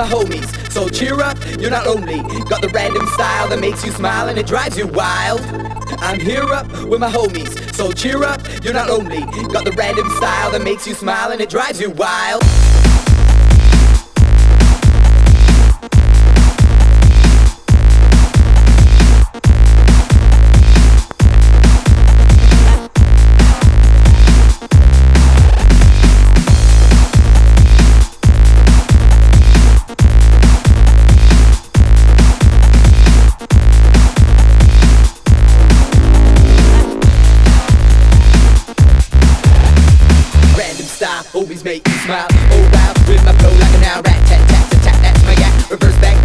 my homies. So cheer up, you're not lonely. Got the random style that makes you smile and it drives you wild. I'm here up with my homies. So cheer up, you're not lonely. Got the random style that makes you smile and it drives you wild. always make you smile. Oh, wow, with my flow like an owl, rat tat tat tat tat. That's my act. Reverse back.